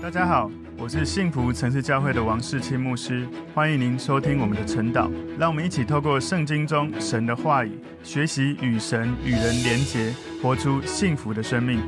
大家好，我是幸福城市教会的王世清牧师，欢迎您收听我们的晨祷。让我们一起透过圣经中神的话语，学习与神与人连结，活出幸福的生命。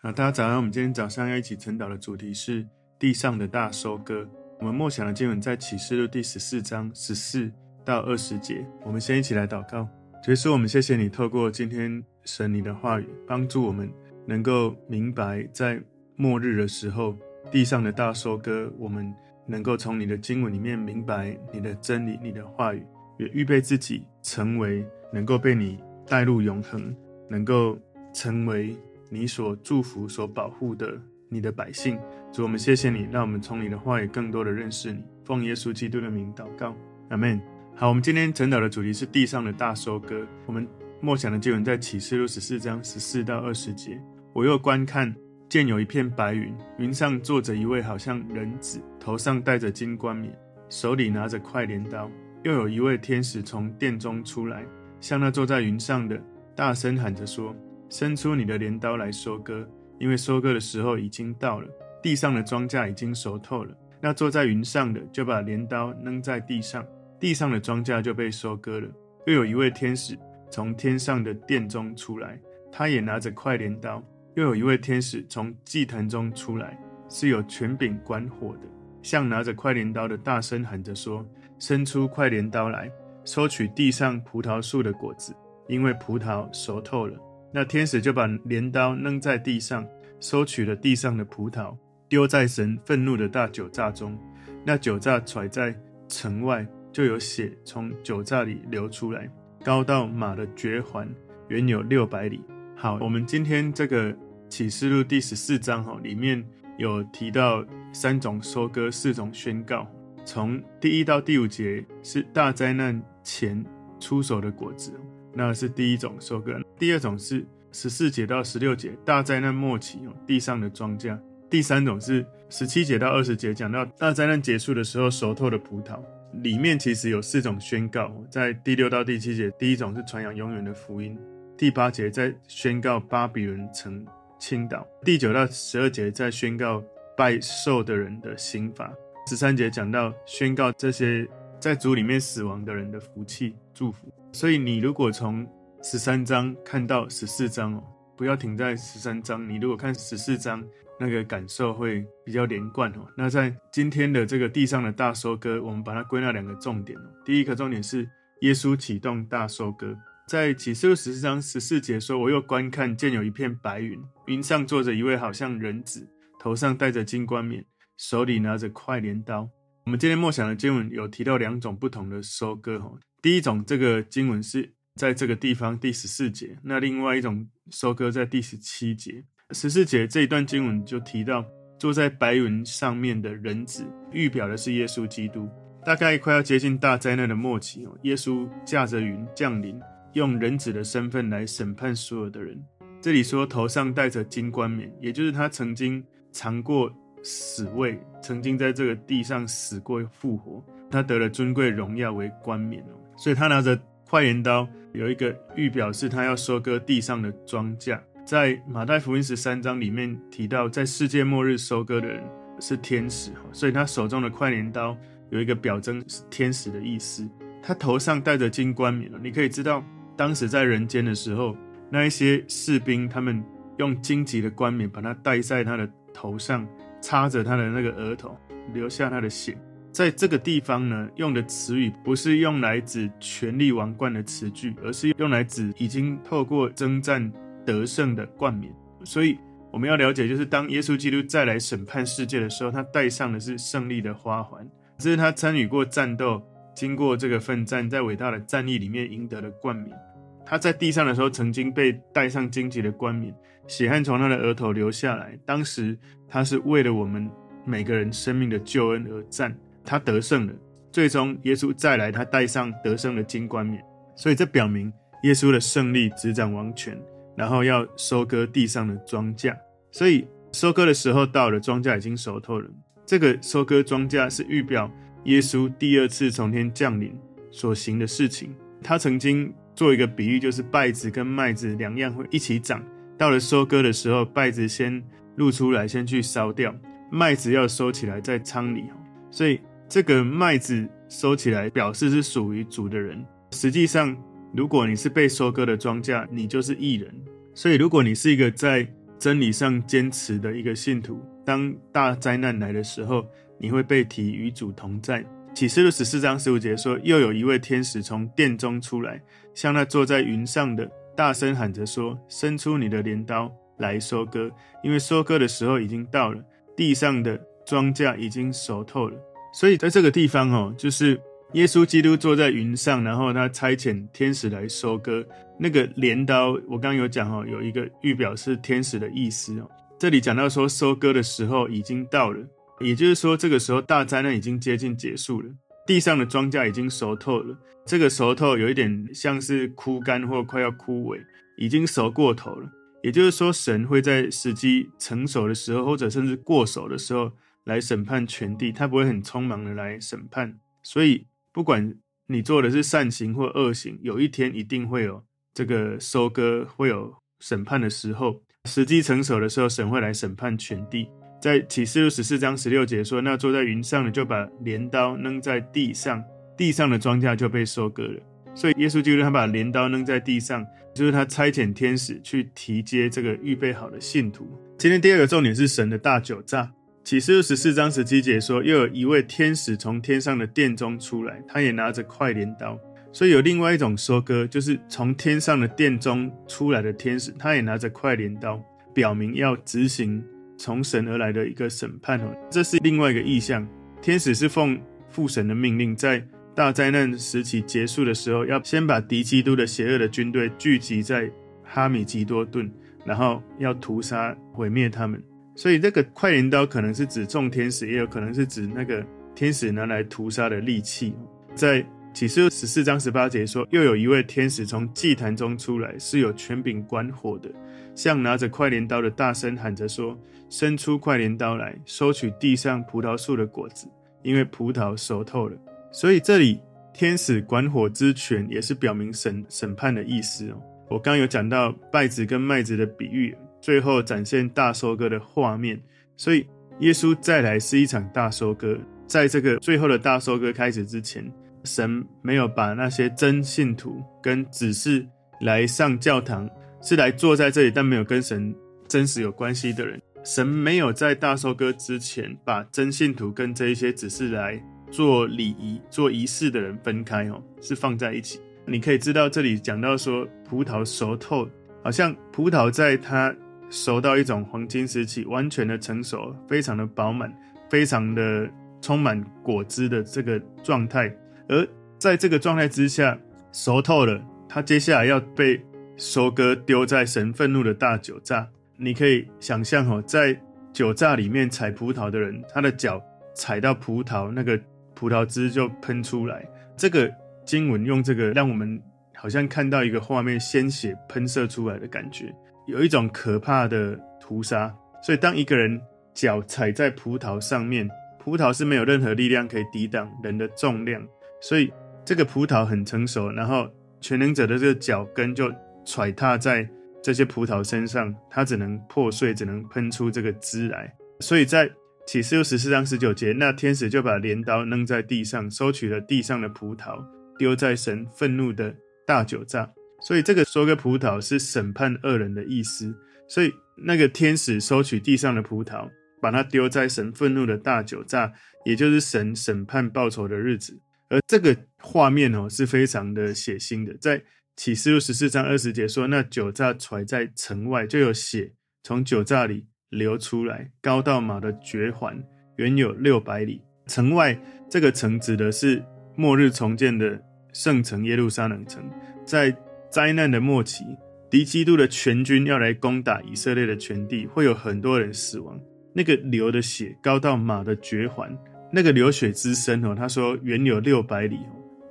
好，大家早上，我们今天早上要一起晨祷的主题是地上的大收割。我们默想的经文在启示录第十四章十四到二十节。我们先一起来祷告，主耶稣，我们谢谢你透过今天神你的话语，帮助我们能够明白在。末日的时候，地上的大收割，我们能够从你的经文里面明白你的真理、你的话语，也预备自己成为能够被你带入永恒，能够成为你所祝福、所保护的你的百姓。主，我们谢谢你，让我们从你的话语更多的认识你。奉耶稣基督的名祷告，阿门。好，我们今天晨祷的主题是地上的大收割。我们默想的经文在启示录十四章十四到二十节。我又观看。见有一片白云，云上坐着一位好像人子，头上戴着金冠冕，手里拿着快镰刀。又有一位天使从殿中出来，向那坐在云上的大声喊着说：“伸出你的镰刀来收割，因为收割的时候已经到了，地上的庄稼已经熟透了。”那坐在云上的就把镰刀扔在地上，地上的庄稼就被收割了。又有一位天使从天上的殿中出来，他也拿着快镰刀。又有一位天使从祭坛中出来，是有权柄管火的，向拿着快镰刀的大声喊着说：“伸出快镰刀来，收取地上葡萄树的果子，因为葡萄熟透了。”那天使就把镰刀扔在地上，收取了地上的葡萄，丢在神愤怒的大酒榨中。那酒榨甩在城外，就有血从酒榨里流出来，高到马的嚼环，远有六百里。好，我们今天这个。启示录第十四章哈，里面有提到三种收割，四种宣告。从第一到第五节是大灾难前出手的果子，那是第一种收割。第二种是十四节到十六节大灾难末期，地上的庄稼。第三种是十七节到二十节讲到大灾难结束的时候熟透的葡萄。里面其实有四种宣告，在第六到第七节，第一种是传扬永远的福音。第八节在宣告巴比伦城。倾倒。第九到十二节在宣告拜兽的人的刑罚，十三节讲到宣告这些在主里面死亡的人的福气祝福。所以你如果从十三章看到十四章哦，不要停在十三章。你如果看十四章，那个感受会比较连贯哦。那在今天的这个地上的大收割，我们把它归纳两个重点哦。第一个重点是耶稣启动大收割。在启示录十四章十四节说：“我又观看，见有一片白云，云上坐着一位好像人子，头上戴着金冠冕，手里拿着快镰刀。”我们今天默想的经文有提到两种不同的收割。哈，第一种这个经文是在这个地方第十四节，那另外一种收割在第十七节。十四节这一段经文就提到坐在白云上面的人子，预表的是耶稣基督。大概快要接近大灾难的末期哦，耶稣驾着云降临。用人子的身份来审判所有的人。这里说头上戴着金冠冕，也就是他曾经尝过死味，曾经在这个地上死过复活，他得了尊贵荣耀为冠冕。所以他拿着快镰刀，有一个预表示他要收割地上的庄稼。在马太福音十三章里面提到，在世界末日收割的人是天使，所以他手中的快镰刀有一个表征是天使的意思。他头上戴着金冠冕，你可以知道。当时在人间的时候，那一些士兵，他们用荆棘的冠冕把它戴在他的头上，插着他的那个额头，留下他的血。在这个地方呢，用的词语不是用来指权力王冠的词句，而是用来指已经透过征战得胜的冠冕。所以我们要了解，就是当耶稣基督再来审判世界的时候，他戴上的是胜利的花环，这是他参与过战斗。经过这个奋战，在伟大的战役里面赢得了冠冕。他在地上的时候，曾经被戴上荆棘的冠冕，血汗从他的额头流下来。当时他是为了我们每个人生命的救恩而战，他得胜了。最终耶稣再来，他戴上得胜的金冠冕。所以这表明耶稣的胜利执掌王权，然后要收割地上的庄稼。所以收割的时候到了，庄稼已经熟透了。这个收割庄稼是预表。耶稣第二次从天降临所行的事情，他曾经做一个比喻，就是稗子跟麦子两样会一起长。到了收割的时候，稗子先露出来，先去烧掉。麦子要收起来在仓里，所以这个麦子收起来，表示是属于主的人。实际上，如果你是被收割的庄稼，你就是义人。所以，如果你是一个在真理上坚持的一个信徒，当大灾难来的时候，你会被提与主同在。启示录十四章十五节说：“又有一位天使从殿中出来，向那坐在云上的大声喊着说：‘伸出你的镰刀来收割，因为收割的时候已经到了。’”地上的庄稼已经熟透了，所以在这个地方哦，就是耶稣基督坐在云上，然后他差遣天使来收割。那个镰刀，我刚刚有讲哦，有一个预表是天使的意思哦。这里讲到说收割的时候已经到了，也就是说这个时候大灾难已经接近结束了，地上的庄稼已经熟透了。这个熟透有一点像是枯干或快要枯萎，已经熟过头了。也就是说，神会在时机成熟的时候，或者甚至过熟的时候来审判全地，他不会很匆忙的来审判。所以，不管你做的是善行或恶行，有一天一定会有这个收割，会有审判的时候。时机成熟的时候，神会来审判全地。在启示录十四章十六节说：“那坐在云上的就把镰刀扔在地上，地上的庄稼就被收割了。”所以，耶稣基督他把镰刀扔在地上，就是他差遣天使去提接这个预备好的信徒。今天第二个重点是神的大酒榨。启示录十四章十七节说，又有一位天使从天上的殿中出来，他也拿着快镰刀。所以有另外一种收割，就是从天上的殿中出来的天使，他也拿着快镰刀，表明要执行从神而来的一个审判哦。这是另外一个意象。天使是奉父神的命令在。大灾难时期结束的时候，要先把敌基督的邪恶的军队聚集在哈米吉多顿，然后要屠杀毁灭他们。所以这个快镰刀可能是指众天使，也有可能是指那个天使拿来屠杀的利器。在启示十四章十八节说，又有一位天使从祭坛中出来，是有权柄管火的，像拿着快镰刀的大声喊着说：“伸出快镰刀来，收取地上葡萄树的果子，因为葡萄熟透了。”所以这里天使管火之权也是表明审审判的意思哦。我刚刚有讲到稗子跟麦子的比喻，最后展现大收割的画面。所以耶稣再来是一场大收割，在这个最后的大收割开始之前，神没有把那些真信徒跟只是来上教堂，是来坐在这里但没有跟神真实有关系的人，神没有在大收割之前把真信徒跟这一些只是来。做礼仪、做仪式的人分开哦，是放在一起。你可以知道，这里讲到说葡萄熟透，好像葡萄在它熟到一种黄金时期，完全的成熟，非常的饱满，非常的充满果汁的这个状态。而在这个状态之下，熟透了，它接下来要被收割，丢在神愤怒的大酒榨。你可以想象哦，在酒榨里面采葡萄的人，他的脚踩到葡萄那个。葡萄汁就喷出来，这个经文用这个让我们好像看到一个画面，鲜血喷射出来的感觉，有一种可怕的屠杀。所以当一个人脚踩在葡萄上面，葡萄是没有任何力量可以抵挡人的重量，所以这个葡萄很成熟，然后全能者的这个脚跟就踹踏在这些葡萄身上，它只能破碎，只能喷出这个汁来。所以在启示录十四章十九节，那天使就把镰刀扔在地上，收取了地上的葡萄，丢在神愤怒的大酒榨。所以这个收割葡萄是审判恶人的意思。所以那个天使收取地上的葡萄，把它丢在神愤怒的大酒榨，也就是神审判报仇的日子。而这个画面哦是非常的血腥的。在启示录十四章二十节说，那酒榨揣在城外，就有血从酒榨里。流出来，高到马的绝环，远有六百里。城外这个城指的是末日重建的圣城耶路撒冷城。在灾难的末期，敌基督的全军要来攻打以色列的全地，会有很多人死亡。那个流的血高到马的绝环，那个流血之深哦，他说原有六百里。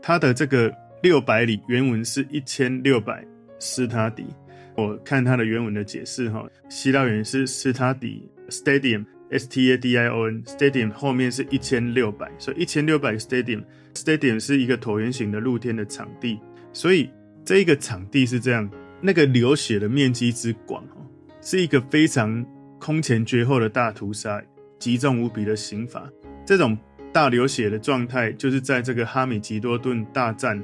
他的这个六百里原文是一千六百斯他迪。我看它的原文的解释，哈，希腊原是斯塔迪 （stadium），s t a d i o n，stadium 后面是一千六百，所以一千六百 stadium，stadium 是一个椭圆形的露天的场地，所以这一个场地是这样，那个流血的面积之广，哦，是一个非常空前绝后的大屠杀，极重无比的刑罚。这种大流血的状态，就是在这个哈米吉多顿大战，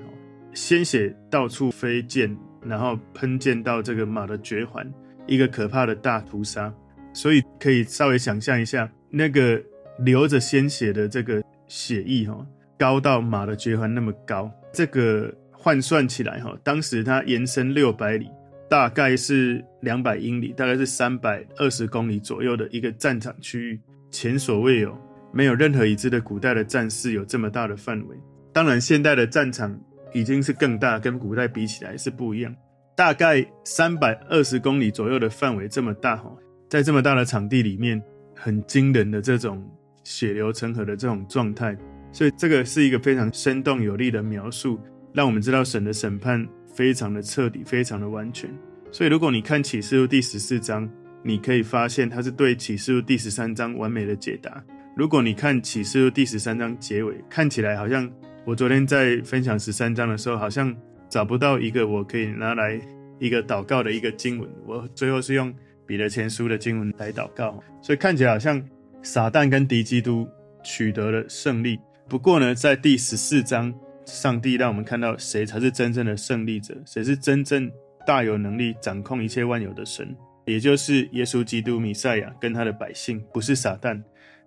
鲜血到处飞溅，然后喷溅到这个马的绝环，一个可怕的大屠杀。所以可以稍微想象一下，那个流着鲜血的这个血液，哈，高到马的绝环那么高，这个换算起来，哈，当时它延伸六百里，大概是两百英里，大概是三百二十公里左右的一个战场区域，前所未有。没有任何已知的古代的战事有这么大的范围。当然，现代的战场已经是更大，跟古代比起来是不一样。大概三百二十公里左右的范围这么大哈，在这么大的场地里面，很惊人的这种血流成河的这种状态，所以这个是一个非常生动有力的描述，让我们知道神的审判非常的彻底，非常的完全。所以，如果你看启示录第十四章，你可以发现它是对启示录第十三章完美的解答。如果你看启示录第十三章结尾，看起来好像我昨天在分享十三章的时候，好像找不到一个我可以拿来一个祷告的一个经文。我最后是用彼得前书的经文来祷告，所以看起来好像撒旦跟敌基督取得了胜利。不过呢，在第十四章，上帝让我们看到谁才是真正的胜利者，谁是真正大有能力掌控一切万有的神，也就是耶稣基督弥赛亚跟他的百姓，不是撒旦。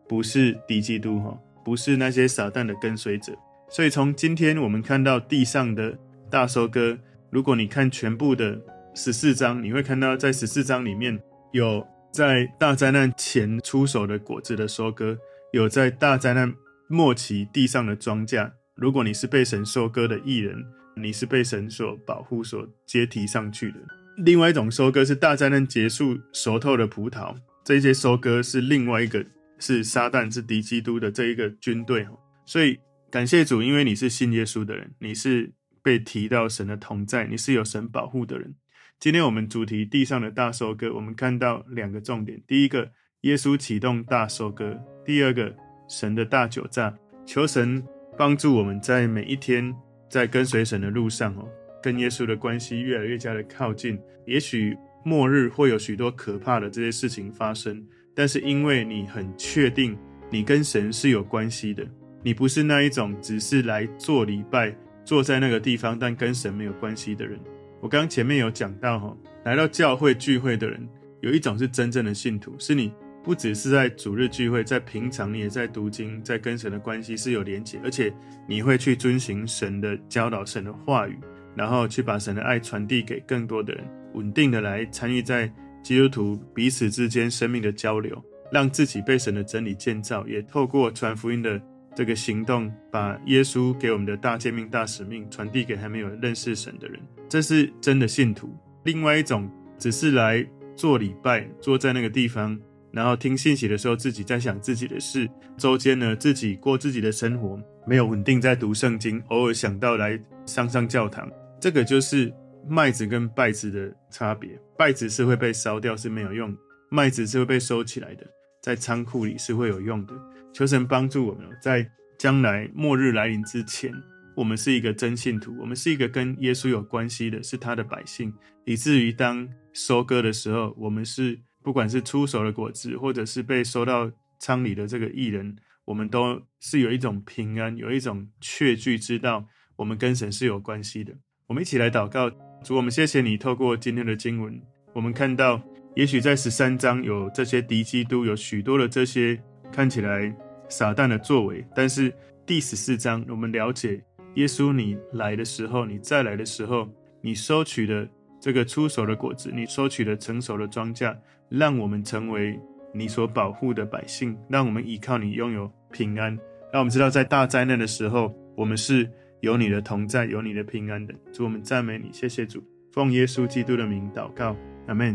不是敌基督哈，不是那些撒旦的跟随者。所以从今天我们看到地上的大收割，如果你看全部的十四章，你会看到在十四章里面有在大灾难前出手的果子的收割，有在大灾难末期地上的庄稼。如果你是被神收割的义人，你是被神所保护、所接提上去的。另外一种收割是大灾难结束熟透的葡萄，这些收割是另外一个。是撒旦，是敌基督的这一个军队，所以感谢主，因为你是信耶稣的人，你是被提到神的同在，你是有神保护的人。今天我们主题地上的大收割，我们看到两个重点：第一个，耶稣启动大收割；第二个，神的大酒醡。求神帮助我们在每一天在跟随神的路上哦，跟耶稣的关系越来越加的靠近。也许末日会有许多可怕的这些事情发生。但是因为你很确定你跟神是有关系的，你不是那一种只是来做礼拜、坐在那个地方但跟神没有关系的人。我刚刚前面有讲到哈，来到教会聚会的人，有一种是真正的信徒，是你不只是在主日聚会，在平常你也在读经，在跟神的关系是有连结，而且你会去遵行神的教导、神的话语，然后去把神的爱传递给更多的人，稳定的来参与在。基督徒彼此之间生命的交流，让自己被神的真理建造，也透过传福音的这个行动，把耶稣给我们的大诫命、大使命传递给还没有认识神的人。这是真的信徒。另外一种只是来做礼拜，坐在那个地方，然后听信息的时候，自己在想自己的事，周间呢自己过自己的生活，没有稳定在读圣经，偶尔想到来上上教堂，这个就是。麦子跟稗子的差别，稗子是会被烧掉，是没有用；麦子是会被收起来的，在仓库里是会有用的。求神帮助我们，在将来末日来临之前，我们是一个真信徒，我们是一个跟耶稣有关系的，是他的百姓，以至于当收割的时候，我们是不管是出手的果子，或者是被收到仓里的这个义人，我们都是有一种平安，有一种确据，知道我们跟神是有关系的。我们一起来祷告。主，我们谢谢你。透过今天的经文，我们看到，也许在十三章有这些敌基督，有许多的这些看起来撒旦的作为，但是第十四章，我们了解耶稣，你来的时候，你再来的时候，你收取的这个出手的果子，你收取的成熟的庄稼，让我们成为你所保护的百姓，让我们依靠你拥有平安，让我们知道在大灾难的时候，我们是。有你的同在，有你的平安的。主，我们赞美你，谢谢主，奉耶稣基督的名祷告，阿门。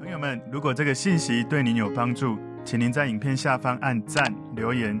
朋友们，如果这个信息对您有帮助，请您在影片下方按赞、留言。